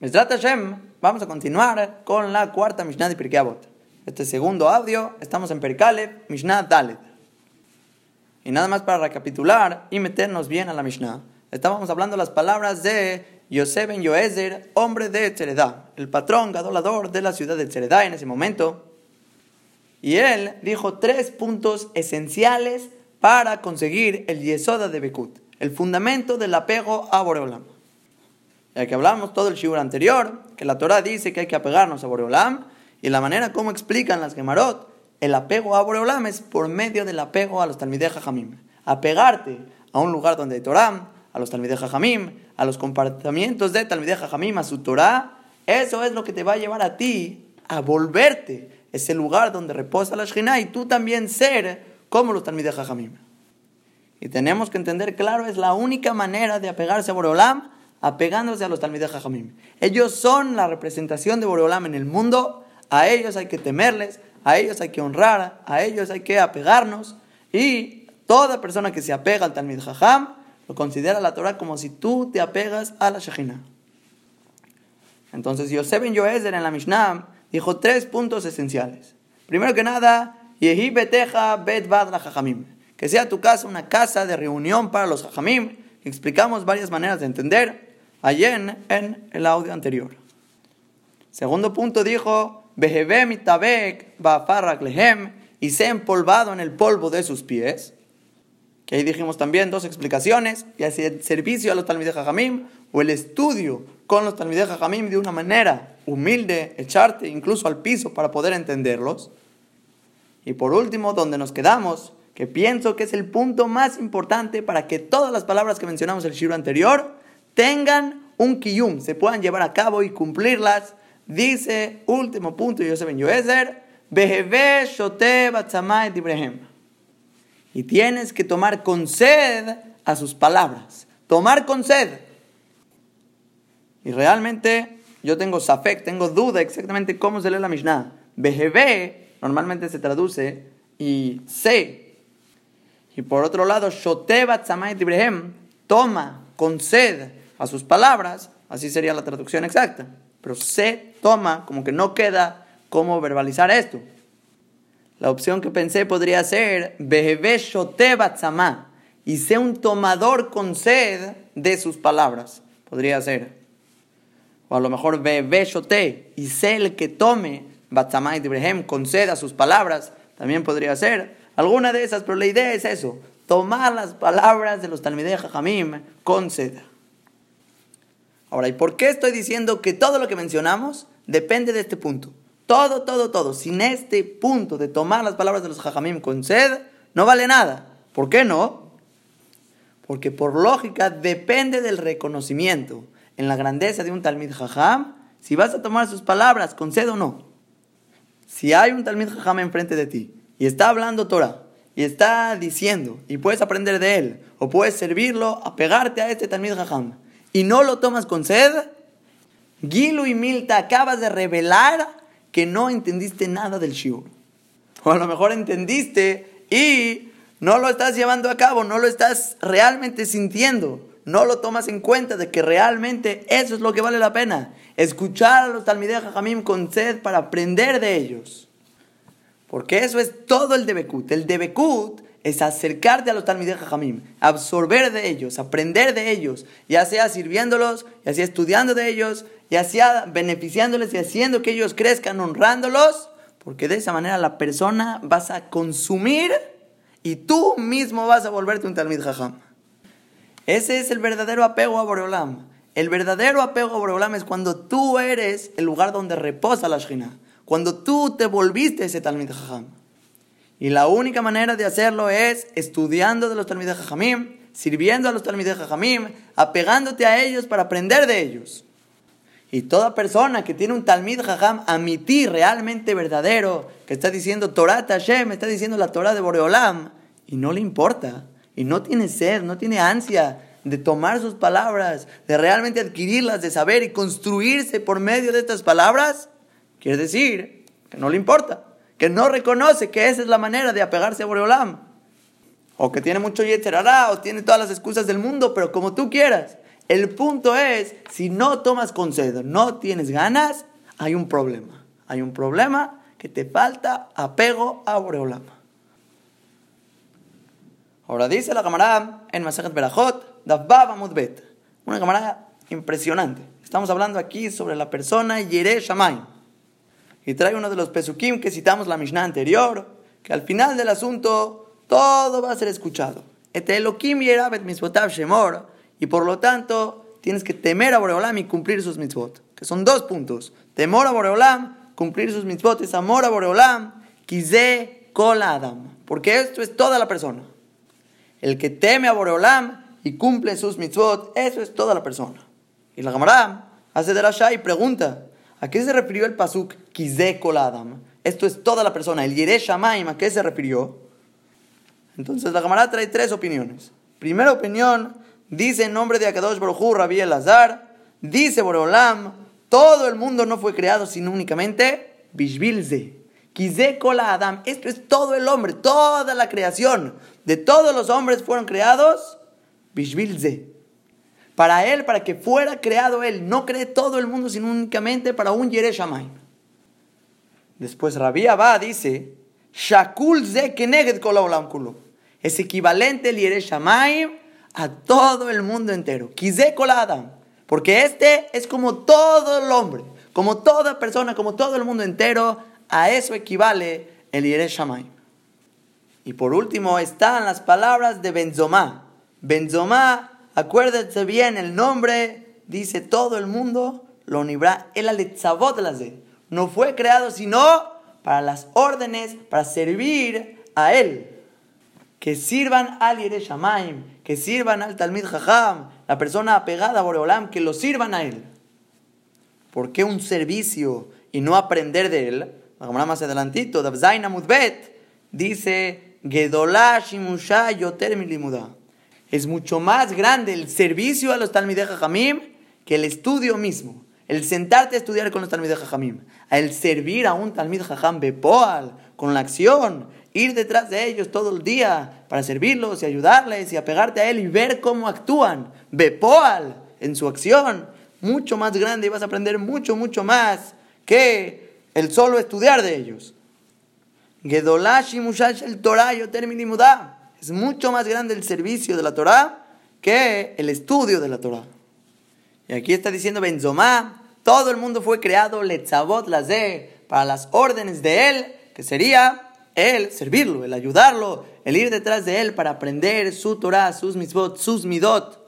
Mesrat Hashem, vamos a continuar con la cuarta Mishnah de Pirkei Avot. Este segundo audio, estamos en Perkalev, Mishnah Dalet. Y nada más para recapitular y meternos bien a la Mishnah. Estábamos hablando las palabras de Yosef ben Yoezer, hombre de Tzeredá, el patrón gadolador de la ciudad de Tzeredá en ese momento. Y él dijo tres puntos esenciales para conseguir el Yesoda de Bekut, el fundamento del apego a Boreolam. Ya que hablamos todo el shibur anterior, que la Torah dice que hay que apegarnos a Boreolam, y la manera como explican las Gemarot, el apego a Boreolam es por medio del apego a los Talmidei Jajamim. Apegarte a un lugar donde hay Torah, a los Talmidei Jajamim, a los comportamientos de Talmidei Jajamim, a su Torah, eso es lo que te va a llevar a ti a volverte ese lugar donde reposa la Shekhinah y tú también ser como los Talmidei Jajamim. Y tenemos que entender, claro, es la única manera de apegarse a Boreolam apegándose a los Talmidei Jajamim. Ellos son la representación de Boreolam en el mundo, a ellos hay que temerles, a ellos hay que honrar, a ellos hay que apegarnos, y toda persona que se apega al Talmid Jajam, lo considera la Torah como si tú te apegas a la Shekhinah. Entonces Yosef ben Yoezer en la Mishnah dijo tres puntos esenciales. Primero que nada, Yehi beteja bet la Jajamim. Que sea tu casa una casa de reunión para los Jajamim. Explicamos varias maneras de entender ayer en el audio anterior. Segundo punto dijo, y se empolvado en el polvo de sus pies. Que ahí dijimos también dos explicaciones, y así el servicio a los Talmidei Jajamim o el estudio con los Talmidei Jajamim de una manera humilde, echarte incluso al piso para poder entenderlos. Y por último, donde nos quedamos, que pienso que es el punto más importante para que todas las palabras que mencionamos en el shiro anterior tengan un kiyum, se puedan llevar a cabo y cumplirlas. Dice, último punto, Yosef ben shote. Y tienes que tomar con sed a sus palabras. Tomar con sed. Y realmente yo tengo safek, tengo duda exactamente cómo se lee la Mishnah. Beheve normalmente se traduce y sé. Y por otro lado, shote Ibrahim, toma con sed a sus palabras, así sería la traducción exacta. Pero se toma, como que no queda cómo verbalizar esto. La opción que pensé podría ser y sé un tomador con sed de sus palabras. Podría ser. O a lo mejor Bebe y sé el que tome Batzamá y con sed sus palabras. También podría ser. Alguna de esas, pero la idea es eso. Tomar las palabras de los Talmidei Jajamim con sed. Ahora, ¿y por qué estoy diciendo que todo lo que mencionamos depende de este punto? Todo, todo, todo. Sin este punto de tomar las palabras de los jajamim con sed, no vale nada. ¿Por qué no? Porque por lógica depende del reconocimiento en la grandeza de un talmid jajam si vas a tomar sus palabras con sed o no. Si hay un talmid jajam enfrente de ti y está hablando Torah y está diciendo y puedes aprender de él o puedes servirlo, apegarte a este talmid jajam y no lo tomas con sed, Gilu y Milta acabas de revelar que no entendiste nada del shiur. O a lo mejor entendiste y no lo estás llevando a cabo, no lo estás realmente sintiendo. No lo tomas en cuenta de que realmente eso es lo que vale la pena. Escuchar a los Talmidei Jajamim con sed para aprender de ellos. Porque eso es todo el Debekut. El Debekut es acercarte a los Talmidei Jajamim, absorber de ellos, aprender de ellos, ya sea sirviéndolos, ya sea estudiando de ellos, ya sea beneficiándoles y haciendo que ellos crezcan, honrándolos, porque de esa manera la persona vas a consumir y tú mismo vas a volverte un Talmid Jajam. Ese es el verdadero apego a Boreolam. El verdadero apego a Boreolam es cuando tú eres el lugar donde reposa la Shina, cuando tú te volviste ese Talmid Jajam. Y la única manera de hacerlo es estudiando de los Talmidei Jajamim, sirviendo a los Talmidei Jajamim, apegándote a ellos para aprender de ellos. Y toda persona que tiene un Talmid Jajam amití realmente verdadero, que está diciendo Torah Tashem, está diciendo la Torah de Boreolam, y no le importa, y no tiene sed, no tiene ansia de tomar sus palabras, de realmente adquirirlas, de saber y construirse por medio de estas palabras, quiere decir que no le importa que no reconoce que esa es la manera de apegarse a Boreolam. O que tiene mucho yeterará, o tiene todas las excusas del mundo, pero como tú quieras. El punto es, si no tomas consejo, no tienes ganas, hay un problema. Hay un problema que te falta apego a Boreolam. Ahora dice la camarada en Masajet Berajot, Dabbab Mudbet. Una camarada impresionante. Estamos hablando aquí sobre la persona Yere Shamay. Y trae uno de los pesukim que citamos la Mishnah anterior, que al final del asunto todo va a ser escuchado. Shemor. Y por lo tanto, tienes que temer a Boreolam y cumplir sus mitzvot. Que son dos puntos. Temor a Boreolam cumplir sus mitzvot es amor a Boreolam, kize kol adam. Porque esto es toda la persona. El que teme a Boreolam y cumple sus mitzvot, eso es toda la persona. Y la Gemara hace de la y pregunta, ¿a qué se refirió el pasuk kize kol adam? Esto es toda la persona. El Yeresh Shamaim, ¿a qué se refirió? Entonces la Gemara trae tres opiniones. Primera opinión, dice en nombre de Akadosh Baruj Rabbi Elazar, dice Boreolam, todo el mundo no fue creado sino únicamente Bishvilze. Kize kola Adam. Esto es todo el hombre, toda la creación. De todos los hombres fueron creados Bishvilze. Para él, para que fuera creado él. No cree todo el mundo sino únicamente para un Yereshamayim. Después Rabbi Abba dice, Shakul ze keneged olam kulo. Es equivalente el Yereshamayim a todo el mundo entero. Porque este es como todo el hombre, como toda persona, como todo el mundo entero. A eso equivale el Yeresh Shamayim. Y por último están las palabras de Benzomá. Benzomá, acuérdense bien el nombre, dice todo el mundo, lo nibra el de No fue creado sino para las órdenes, para servir a él. Que sirvan al Yeresh Shamayim, que sirvan al Talmid Jajam, la persona apegada a Boreolam, que lo sirvan a él. ¿Por qué un servicio y no aprender de él? Más adelantito, Dabzaina Mudbet dice, Es mucho más grande el servicio a los Talmideh Jajamim que el estudio mismo. El sentarte a estudiar con los Talmideh Jajamim. El servir a un Talmid Jajam Bepoal, con la acción, ir detrás de ellos todo el día para servirlos y ayudarles y apegarte a él y ver cómo actúan. Bepoal en su acción, mucho más grande y vas a aprender mucho, mucho más que el solo estudiar de ellos. Gedolash Mushash el Torah Es mucho más grande el servicio de la Torah que el estudio de la Torah. Y aquí está diciendo Benzomá, todo el mundo fue creado letzavot lazé para las órdenes de él, que sería el servirlo, el ayudarlo, el ir detrás de él para aprender su Torah, sus mitzvot, sus midot.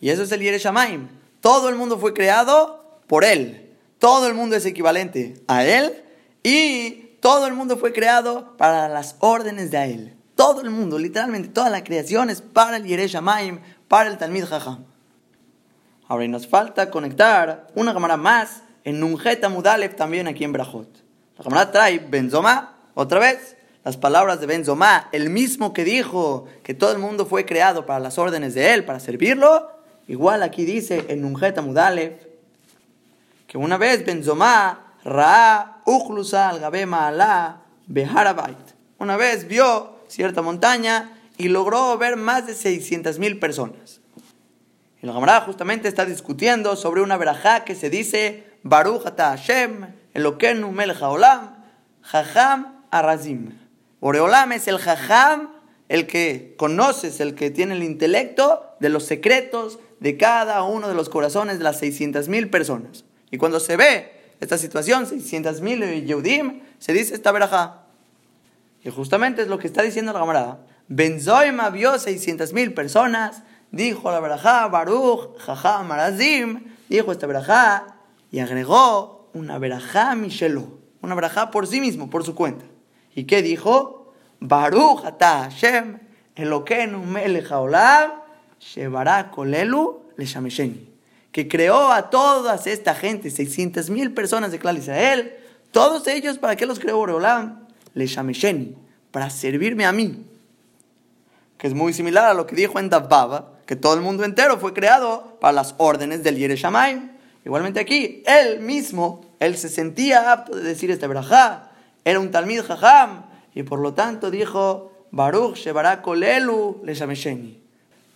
Y eso es el Yereshamaim. Todo el mundo fue creado por él. Todo el mundo es equivalente a él y todo el mundo fue creado para las órdenes de él. Todo el mundo, literalmente, toda la creación es para el Yereshamaim, para el Talmid Jajam. Ahora, y nos falta conectar una cámara más en Nunjeta Mudalev también aquí en Brajot. La cámara trae Benzoma otra vez, las palabras de Benzomá, el mismo que dijo que todo el mundo fue creado para las órdenes de él, para servirlo, igual aquí dice en Nunjeta Mudalev, que una vez Benzomá, Ra, Uchlusa, Al-Gabema, Alá, Beharabait, una vez vio cierta montaña y logró ver más de 600.000 personas. Y la Gamara justamente está discutiendo sobre una verajá que se dice Baruch Ata Hashem, Elokenu Melech Haolam, Jajam Arazim. Boreolam es el jajam, el que conoces, el que tiene el intelecto de los secretos de cada uno de los corazones de las 600 mil personas. Y cuando se ve esta situación, 600 mil Yehudim, se dice esta verajá. Y justamente es lo que está diciendo la camarada. Benzoima vio 600 mil personas, dijo la verajá, Baruch, jajam, Arazim, dijo esta verajá, y agregó una verajá Mishelo, una verajá por sí mismo, por su cuenta. ¿Y qué dijo? Baruch ata Hashem, Eloquenu melech haolam, shevara kolelu leshamesheni. Que creó a todas esta gente, 600 mil personas de Clal Israel, todos ellos, ¿para qué los creó Boreolam? Leshamesheni, para servirme a mí. Que es muy similar a lo que dijo en Dabbaba, que todo el mundo entero fue creado para las órdenes del Yereshamayim. Igualmente aquí, él mismo, él se sentía apto de decir este verajá, era un Talmid Jajam, y por lo tanto dijo, Baruch Shebara Kolelu le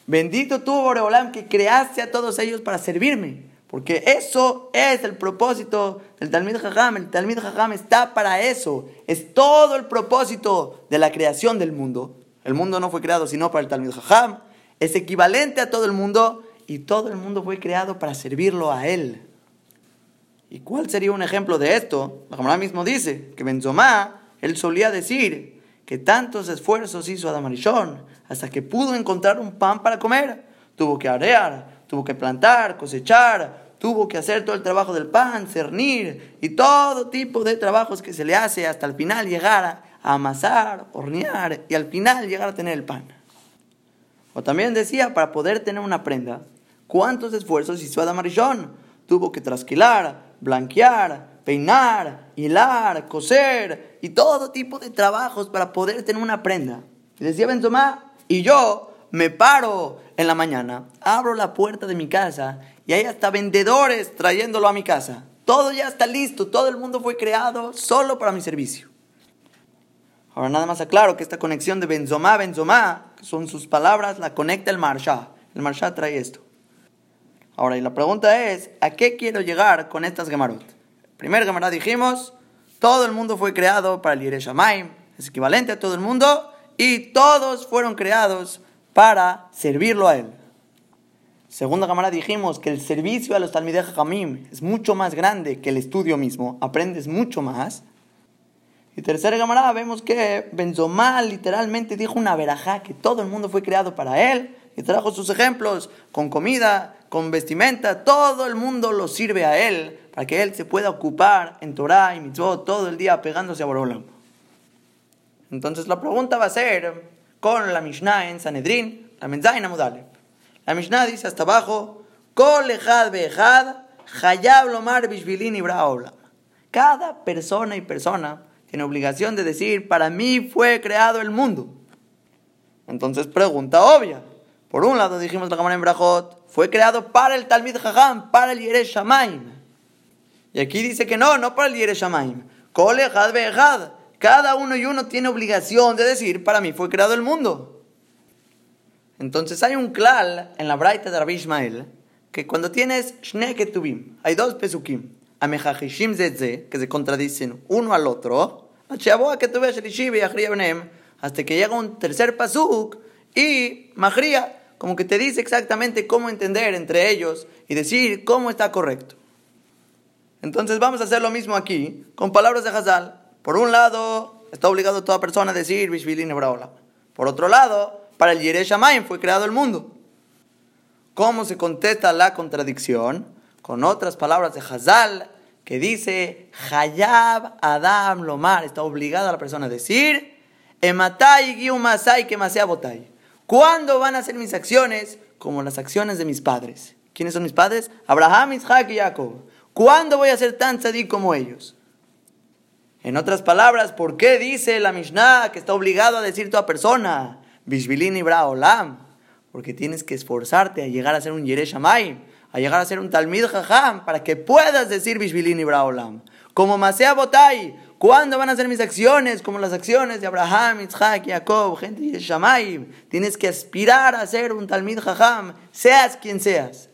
Bendito tú, Boreolam, que creaste a todos ellos para servirme. Porque eso es el propósito del Talmud Jajam. El Talmud Jajam está para eso. Es todo el propósito de la creación del mundo. El mundo no fue creado sino para el Talmud Jajam. Es equivalente a todo el mundo y todo el mundo fue creado para servirlo a él. ¿Y cuál sería un ejemplo de esto? La Gemara mismo dice que Benzomá, él solía decir que tantos esfuerzos hizo Adamarishón hasta que pudo encontrar un pan para comer. Tuvo que arear, tuvo que plantar, cosechar, tuvo que hacer todo el trabajo del pan, cernir y todo tipo de trabajos que se le hace hasta el final llegar a amasar, hornear y al final llegar a tener el pan. O también decía, para poder tener una prenda, ¿cuántos esfuerzos hizo Adamarishón? Tuvo que trasquilar, blanquear, peinar, hilar, coser y todo tipo de trabajos para poder tener una prenda. Y decía Benzomá, y yo me paro en la mañana, abro la puerta de mi casa y hay hasta vendedores trayéndolo a mi casa. Todo ya está listo, todo el mundo fue creado solo para mi servicio. Ahora nada más aclaro que esta conexión de Benzomá, Benzomá, que son sus palabras, la conecta el Marsha. El Marsha trae esto. Ahora, y la pregunta es, ¿a qué quiero llegar con estas Gemarot? Primer Gemarot dijimos, todo el mundo fue creado para el Yereshamaim, es equivalente a todo el mundo, y todos fueron creados para servirlo a él. Segunda cámara dijimos que el servicio a los Talmideh Hamim es mucho más grande que el estudio mismo, aprendes mucho más. Y tercera cámara vemos que Benzomá literalmente dijo una verajá que todo el mundo fue creado para él y trajo sus ejemplos con comida, con vestimenta, todo el mundo lo sirve a él para que él se pueda ocupar en Torah y mitzvot todo el día pegándose a Borolam. Entonces la pregunta va a ser con la Mishnah en Sanedrin, la Menzaina Amudale. La Mishnah dice hasta abajo, Kol Cada persona y persona tiene obligación de decir, para mí fue creado el mundo. Entonces pregunta obvia. Por un lado dijimos la cámara en Brajot, fue creado para el Talmid Jajam, para el Yeresh Y aquí dice que no, no para el Yeresh Shamaim. Kole Cada uno y uno tiene obligación de decir, para mí fue creado el mundo. Entonces hay un klal en la Braita de Rabbi Ishmael, que cuando tienes Shneketubim, hay dos pesukim, Amejajishim Zedze, que se contradicen uno al otro, hasta que llega un tercer pasuk y Mahria como que te dice exactamente cómo entender entre ellos y decir cómo está correcto. Entonces vamos a hacer lo mismo aquí con palabras de Hazal. Por un lado, está obligado toda persona a decir Bishvilin Por otro lado, para el Yeresh fue creado el mundo. ¿Cómo se contesta la contradicción? Con otras palabras de Hazal que dice Hayab Adam Lomar. Está obligada la persona a decir Ematai Giumasai Botai. ¿Cuándo van a ser mis acciones como las acciones de mis padres? ¿Quiénes son mis padres? Abraham, Isaac y Jacob. ¿Cuándo voy a ser tan sadí como ellos? En otras palabras, ¿por qué dice la Mishnah que está obligado a decir toda persona? Bishvilin Ibra Olam. Porque tienes que esforzarte a llegar a ser un Yeresh a llegar a ser un Talmid Jajam, para que puedas decir Bishvilin Ibra Olam. Como Masea Botai, ¿Cuándo van a ser mis acciones? Como las acciones de Abraham, Isaac, Jacob, gente de Shamaim. Tienes que aspirar a ser un Talmid Jajam, seas quien seas.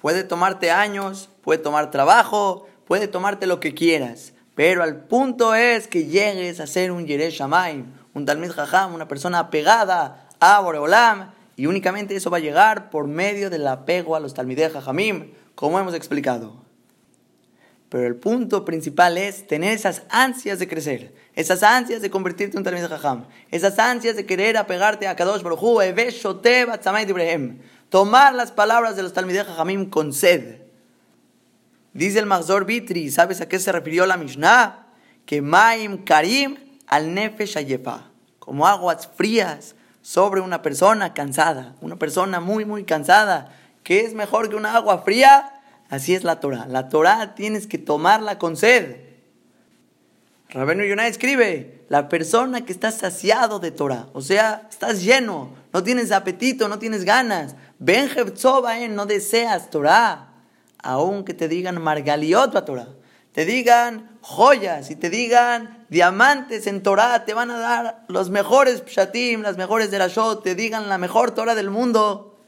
Puede tomarte años, puede tomar trabajo, puede tomarte lo que quieras. Pero al punto es que llegues a ser un Yeresh un Talmid Jajam, una persona apegada a Boreolam. Y únicamente eso va a llegar por medio del apego a los Talmideh Jajamim, como hemos explicado. Pero el punto principal es tener esas ansias de crecer, esas ansias de convertirte en un Talmid Jajam, esas ansias de querer apegarte a Kadosh Baruj Hu, tomar las palabras de los Talmid Jajamim con sed. Dice el Mazor Vitri, ¿sabes a qué se refirió la Mishnah? Que Maim Karim al Nefesh Ayefa, como aguas frías sobre una persona cansada, una persona muy, muy cansada. ¿Qué es mejor que una agua fría? Así es la Torah. La Torah tienes que tomarla con sed. Rabenu Yonah escribe, la persona que está saciado de Torah, o sea, estás lleno, no tienes apetito, no tienes ganas. Ben no deseas Torah, aunque te digan Margaliot Torah. te digan joyas y te digan diamantes en Torah, te van a dar los mejores pshatim, las mejores de la show, te digan la mejor Torah del mundo,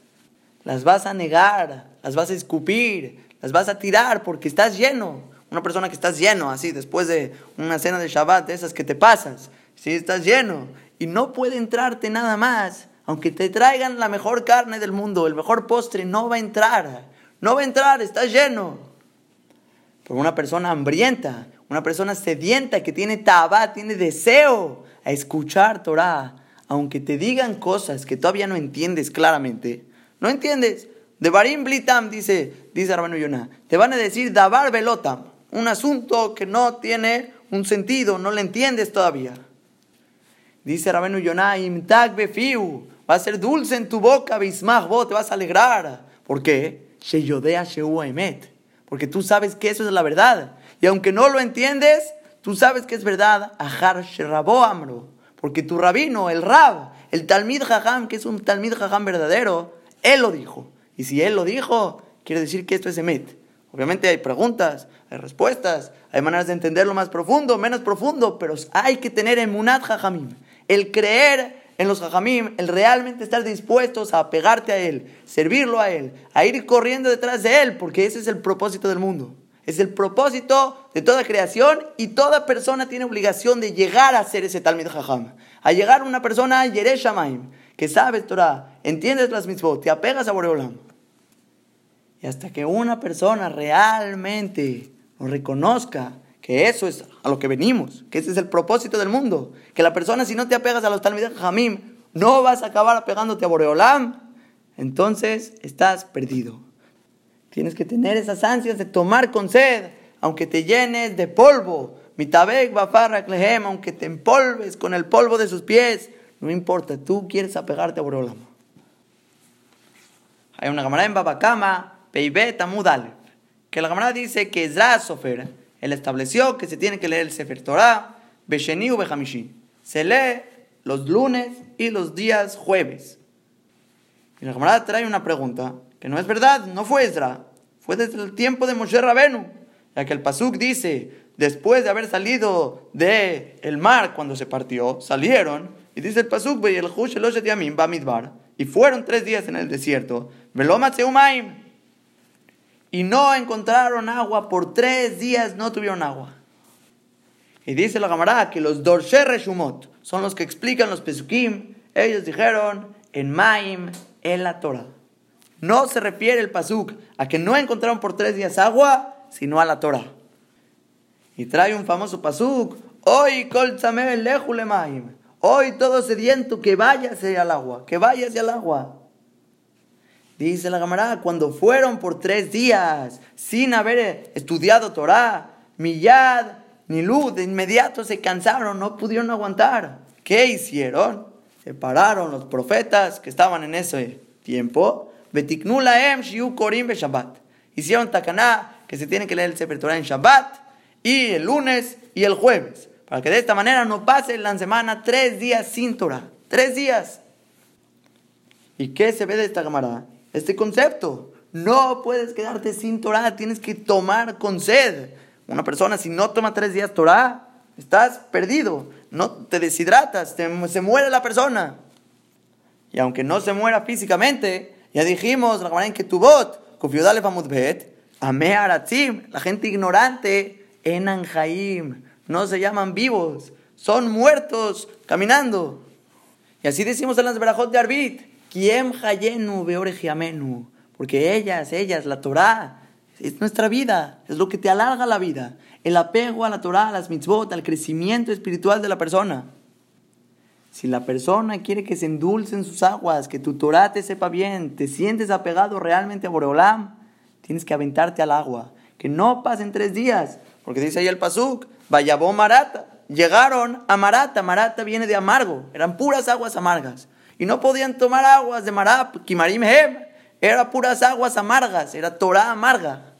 las vas a negar, las vas a escupir, las vas a tirar porque estás lleno. Una persona que estás lleno, así, después de una cena de Shabbat, de esas que te pasas, si estás lleno y no puede entrarte nada más, aunque te traigan la mejor carne del mundo, el mejor postre, no va a entrar, no va a entrar, estás lleno. Por una persona hambrienta, una persona sedienta que tiene tabá, tiene deseo a escuchar Torah, aunque te digan cosas que todavía no entiendes claramente, no entiendes. De Barim Blitam, dice, dice Rabenu Yonah, te van a decir Dabar Velotam, un asunto que no tiene un sentido, no le entiendes todavía. Dice Rabenu Yonah, Imtag Befiu, va a ser dulce en tu boca, Bismach, vos te vas a alegrar. ¿Por qué? Sheyodea Emet. Porque tú sabes que eso es la verdad. Y aunque no lo entiendes, tú sabes que es verdad. Ahar Sherabo Amro. Porque tu rabino, el Rab, el Talmid Jajam, que es un Talmid Jajam verdadero, él lo dijo. Y si él lo dijo, quiere decir que esto es Emet. Obviamente hay preguntas, hay respuestas, hay maneras de entenderlo más profundo, menos profundo, pero hay que tener emunat jajamim. El creer en los jajamim, el realmente estar dispuestos a pegarte a él, servirlo a él, a ir corriendo detrás de él, porque ese es el propósito del mundo. Es el propósito de toda creación y toda persona tiene obligación de llegar a ser ese Talmid Jajam. A llegar una persona, Yeresh que sabes Torah, entiendes las mitzvot, te apegas a Boreolam. Y hasta que una persona realmente lo reconozca que eso es a lo que venimos, que ese es el propósito del mundo, que la persona si no te apegas a los Talmidei Jamim, no vas a acabar apegándote a Boreolam, entonces estás perdido. Tienes que tener esas ansias de tomar con sed, aunque te llenes de polvo. Mitabek Klehem, aunque te empolves con el polvo de sus pies, no importa, tú quieres apegarte a Boreolam. Hay una camarada en Babacama Peibet Amudal, que la camarada dice que Ezra Sofer, él estableció que se tiene que leer el Sefer Torah, Besheni u Behamishi. Se lee los lunes y los días jueves. Y la camarada trae una pregunta, que no es verdad, no fue Ezra, fue desde el tiempo de Moshe Rabenu, ya que el Pasuk dice, después de haber salido del el mar cuando se partió, salieron, y dice el Pasuk, y fueron tres días en el desierto, Velomatzeumaim, y no encontraron agua, por tres días no tuvieron agua. Y dice la camarada que los Dorshe Reshumot son los que explican los Pesukim. Ellos dijeron en Maim, en la Torah. No se refiere el Pasuk a que no encontraron por tres días agua, sino a la Torah. Y trae un famoso Pasuk. Hoy maim. Hoy todo sediento que váyase al agua, que váyase al agua. Dice la camarada, cuando fueron por tres días sin haber estudiado Torah, Millad ni Luz, de inmediato se cansaron, no pudieron aguantar. ¿Qué hicieron? Se pararon los profetas que estaban en ese tiempo. Korim Shabbat. Hicieron takaná que se tiene que leer el Sefer Torah en Shabbat y el lunes y el jueves. Para que de esta manera no pase la semana tres días sin Torah. Tres días. ¿Y qué se ve de esta camarada? Este concepto. No puedes quedarte sin Torah, tienes que tomar con sed. Una persona si no toma tres días Torah, estás perdido, no te deshidratas, se muere la persona. Y aunque no se muera físicamente, ya dijimos, que tu bot, confiodale bet, ame aratzim, la gente ignorante, en Anjaim, no se llaman vivos, son muertos caminando. Y así decimos en las verajot de Arbit, Kiem hayenu beorejiamenu. Porque ellas, ellas, la Torah, es nuestra vida, es lo que te alarga la vida. El apego a la Torah, a las mitzvot, al crecimiento espiritual de la persona. Si la persona quiere que se endulcen sus aguas, que tu Torah te sepa bien, te sientes apegado realmente a Boreolam, tienes que aventarte al agua. Que no pasen tres días, porque dice ahí el Pasuk, Vayabó Marata. Llegaron a Marata, Marata viene de amargo, eran puras aguas amargas y no podían tomar aguas de Marab, Kimarim Hem, era puras aguas amargas, era Torah amarga.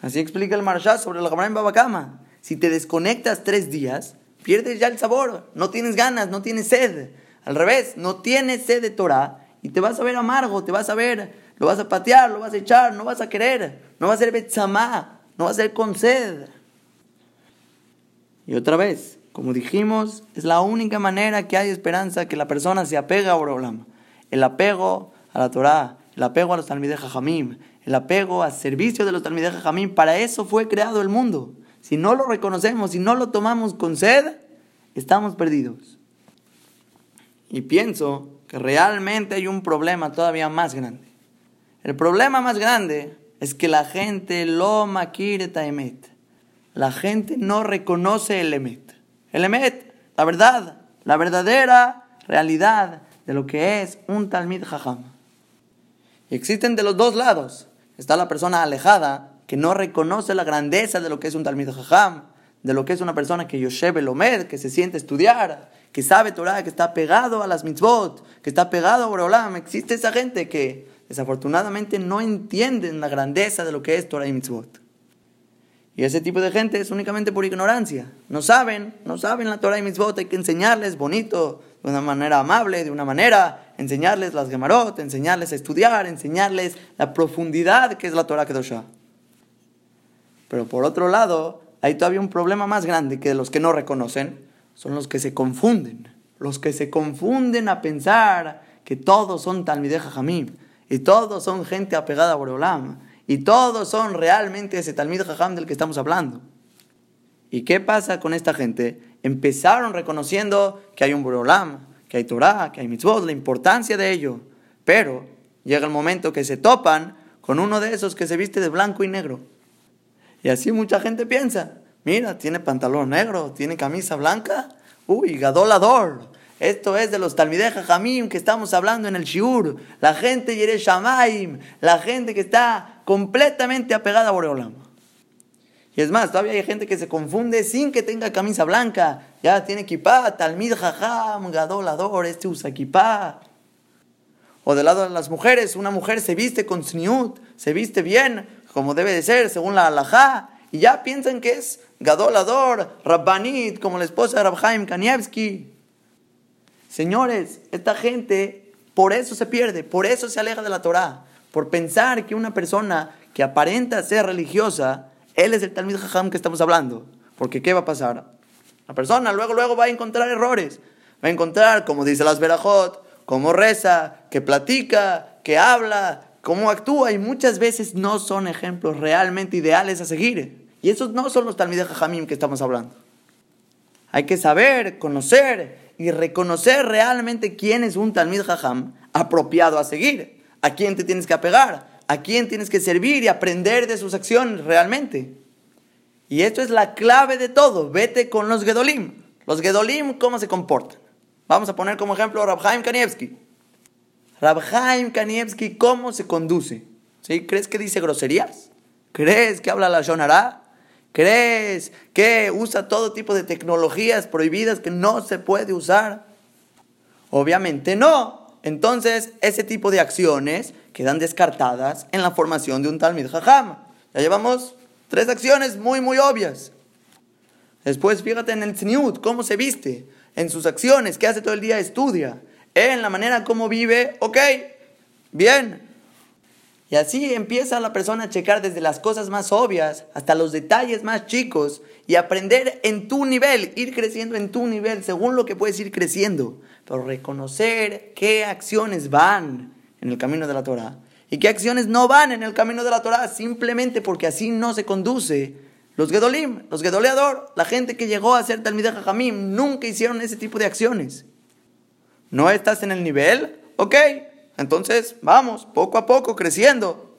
Así explica el Marshá sobre la Gemara en Babacama. Si te desconectas tres días, pierdes ya el sabor, no tienes ganas, no tienes sed. Al revés, no tienes sed de Torah y te vas a ver amargo, te vas a ver, lo vas a patear, lo vas a echar, no vas a querer, no va a ser betzamá, no va a ser con sed. Y otra vez, como dijimos, es la única manera que hay esperanza que la persona se apega a Borolam. El apego a la Torah, el apego a los Talmidei Jajamim, el apego al servicio de los Talmidei Jajamim, para eso fue creado el mundo. Si no lo reconocemos, si no lo tomamos con sed, estamos perdidos. Y pienso que realmente hay un problema todavía más grande. El problema más grande es que la gente lo maquireta emet. La gente no reconoce el emet. El emet, la verdad, la verdadera realidad de lo que es un talmid jajam. Y existen de los dos lados. Está la persona alejada que no reconoce la grandeza de lo que es un talmid jajam, de lo que es una persona que yoshebe el omed, que se siente estudiar, que sabe Torah, que está pegado a las mitzvot, que está pegado a Borolam. Existe esa gente que desafortunadamente no entienden la grandeza de lo que es Torah y mitzvot. Y ese tipo de gente es únicamente por ignorancia. No saben, no saben la Torah y mitzvot, hay que enseñarles bonito, de una manera amable, de una manera, enseñarles las gemarot, enseñarles a estudiar, enseñarles la profundidad que es la Torah Kedoshah. Pero por otro lado, hay todavía un problema más grande que los que no reconocen, son los que se confunden. Los que se confunden a pensar que todos son Talmideh Jajamim, y todos son gente apegada a Boreolam, y todos son realmente ese Talmid Jajam del que estamos hablando. ¿Y qué pasa con esta gente? Empezaron reconociendo que hay un Boreolam, que hay Torah, que hay mitzvot, la importancia de ello. Pero llega el momento que se topan con uno de esos que se viste de blanco y negro. Y así mucha gente piensa, mira, tiene pantalón negro, tiene camisa blanca, uy, gadolador. Esto es de los Talmideh Jamim que estamos hablando en el Shiur. La gente Yere Shamaim, la gente que está completamente apegada a Boreolam. Y es más, todavía hay gente que se confunde sin que tenga camisa blanca. Ya tiene kipá, Talmid Jajam, Gadolador, este usa kipá. O del lado de las mujeres, una mujer se viste con sniut, se viste bien, como debe de ser, según la halajá, y ya piensan que es Gadolador, Rabbanit, como la esposa de Rabhaim Kanievski. Señores, esta gente por eso se pierde, por eso se aleja de la Torah, por pensar que una persona que aparenta ser religiosa, él es el Talmid Jajam que estamos hablando. Porque ¿qué va a pasar? La persona luego, luego va a encontrar errores. Va a encontrar, como dice las Berajot, cómo reza, que platica, que habla, cómo actúa. Y muchas veces no son ejemplos realmente ideales a seguir. Y esos no son los Talmid Jajamim que estamos hablando. Hay que saber, conocer y reconocer realmente quién es un Talmid Jajam apropiado a seguir, a quién te tienes que apegar, a quién tienes que servir y aprender de sus acciones realmente. Y esto es la clave de todo. Vete con los Gedolim. Los Gedolim, ¿cómo se comportan? Vamos a poner como ejemplo a Rabhaim Kanievski. Rabhaim Kanievski, ¿cómo se conduce? ¿Sí? ¿Crees que dice groserías? ¿Crees que habla la Shonara? ¿Crees que usa todo tipo de tecnologías prohibidas que no se puede usar? Obviamente no. Entonces, ese tipo de acciones quedan descartadas en la formación de un Talmid Jajam. Ya llevamos tres acciones muy, muy obvias. Después, fíjate en el Tzniut, cómo se viste, en sus acciones, qué hace todo el día, estudia, en la manera como vive, ok, bien, y así empieza la persona a checar desde las cosas más obvias hasta los detalles más chicos y aprender en tu nivel, ir creciendo en tu nivel según lo que puedes ir creciendo. Pero reconocer qué acciones van en el camino de la Torah y qué acciones no van en el camino de la Torah simplemente porque así no se conduce. Los Gedolim, los Gedoleador, la gente que llegó a ser Talmideh Jajamim, nunca hicieron ese tipo de acciones. ¿No estás en el nivel? Ok, entonces, vamos, poco a poco, creciendo.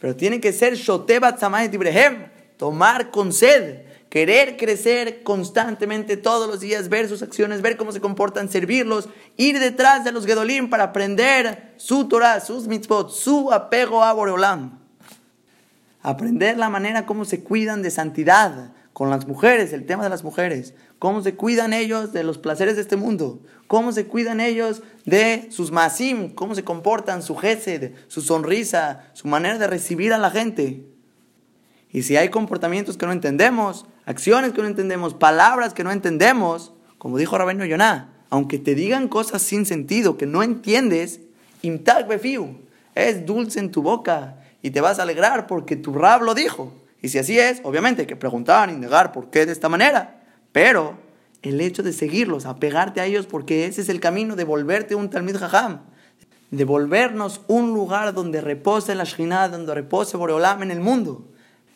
Pero tiene que ser Shotebat Samay Tibrehem, tomar con sed, querer crecer constantemente todos los días, ver sus acciones, ver cómo se comportan, servirlos, ir detrás de los Gedolim para aprender su Torah, sus mitzvot, su apego a Boreolam. Aprender la manera como se cuidan de santidad con las mujeres, el tema de las mujeres cómo se cuidan ellos de los placeres de este mundo, cómo se cuidan ellos de sus masim, cómo se comportan, su gesed, su sonrisa, su manera de recibir a la gente. Y si hay comportamientos que no entendemos, acciones que no entendemos, palabras que no entendemos, como dijo Rabino Yonah, aunque te digan cosas sin sentido que no entiendes, imtag befiu, es dulce en tu boca y te vas a alegrar porque tu rab lo dijo. Y si así es, obviamente que preguntar, indagar por qué de esta manera. Pero el hecho de seguirlos, apegarte a ellos, porque ese es el camino de volverte un Talmid Jajam, de volvernos un lugar donde repose la Shekhinah, donde repose Boreolam en el mundo.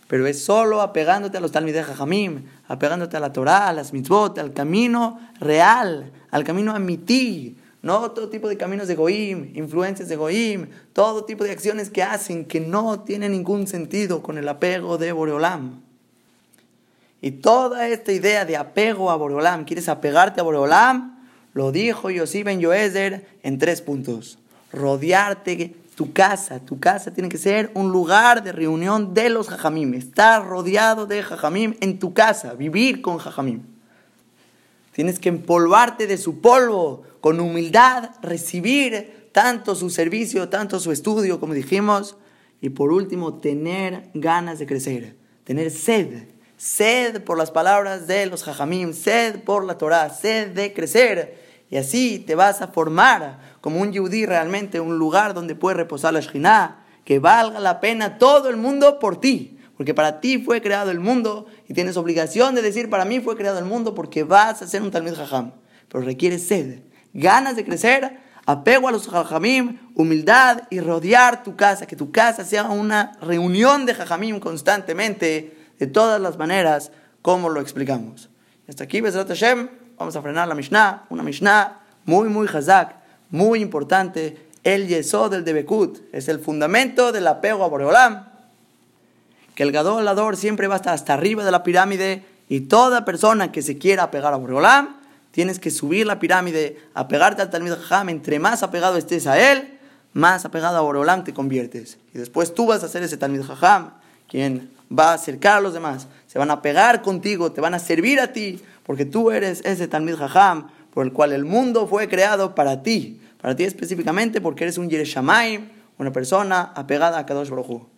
Pero es solo apegándote a los Talmid Jajamim, apegándote a la Torah, a las mitzvot, al camino real, al camino amití, no todo tipo de caminos de Goim, influencias de Goim, todo tipo de acciones que hacen que no tienen ningún sentido con el apego de Boreolam. Y toda esta idea de apego a Boreolam, quieres apegarte a Boreolam, lo dijo Yossi Ben en tres puntos. Rodearte tu casa, tu casa tiene que ser un lugar de reunión de los jajamim, estar rodeado de jajamim en tu casa, vivir con jajamim. Tienes que empolvarte de su polvo, con humildad, recibir tanto su servicio, tanto su estudio, como dijimos. Y por último, tener ganas de crecer, tener sed, sed por las palabras de los jajamim, sed por la Torah, sed de crecer. Y así te vas a formar como un yudí realmente, un lugar donde puede reposar la Shekhinah, que valga la pena todo el mundo por ti. Porque para ti fue creado el mundo y tienes obligación de decir, para mí fue creado el mundo porque vas a ser un Talmud Jajam. Pero requiere sed, ganas de crecer, apego a los Jajamim, humildad y rodear tu casa, que tu casa sea una reunión de Jajamim constantemente, de todas las maneras, como lo explicamos. Hasta aquí, Besrat Hashem, vamos a frenar la Mishnah, una Mishnah muy, muy Hazak, muy importante. El Yesod del Debekut es el fundamento del apego a Boreolam que el gadolador siempre va a estar hasta arriba de la pirámide y toda persona que se quiera apegar a Boreolam, tienes que subir la pirámide, apegarte al Talmud Jajam, entre más apegado estés a él, más apegado a Boreolam te conviertes. Y después tú vas a ser ese Talmud Jajam, quien va a acercar a los demás, se van a pegar contigo, te van a servir a ti, porque tú eres ese Talmud Jajam por el cual el mundo fue creado para ti, para ti específicamente porque eres un Yereshamaim, una persona apegada a Kadosh Baruj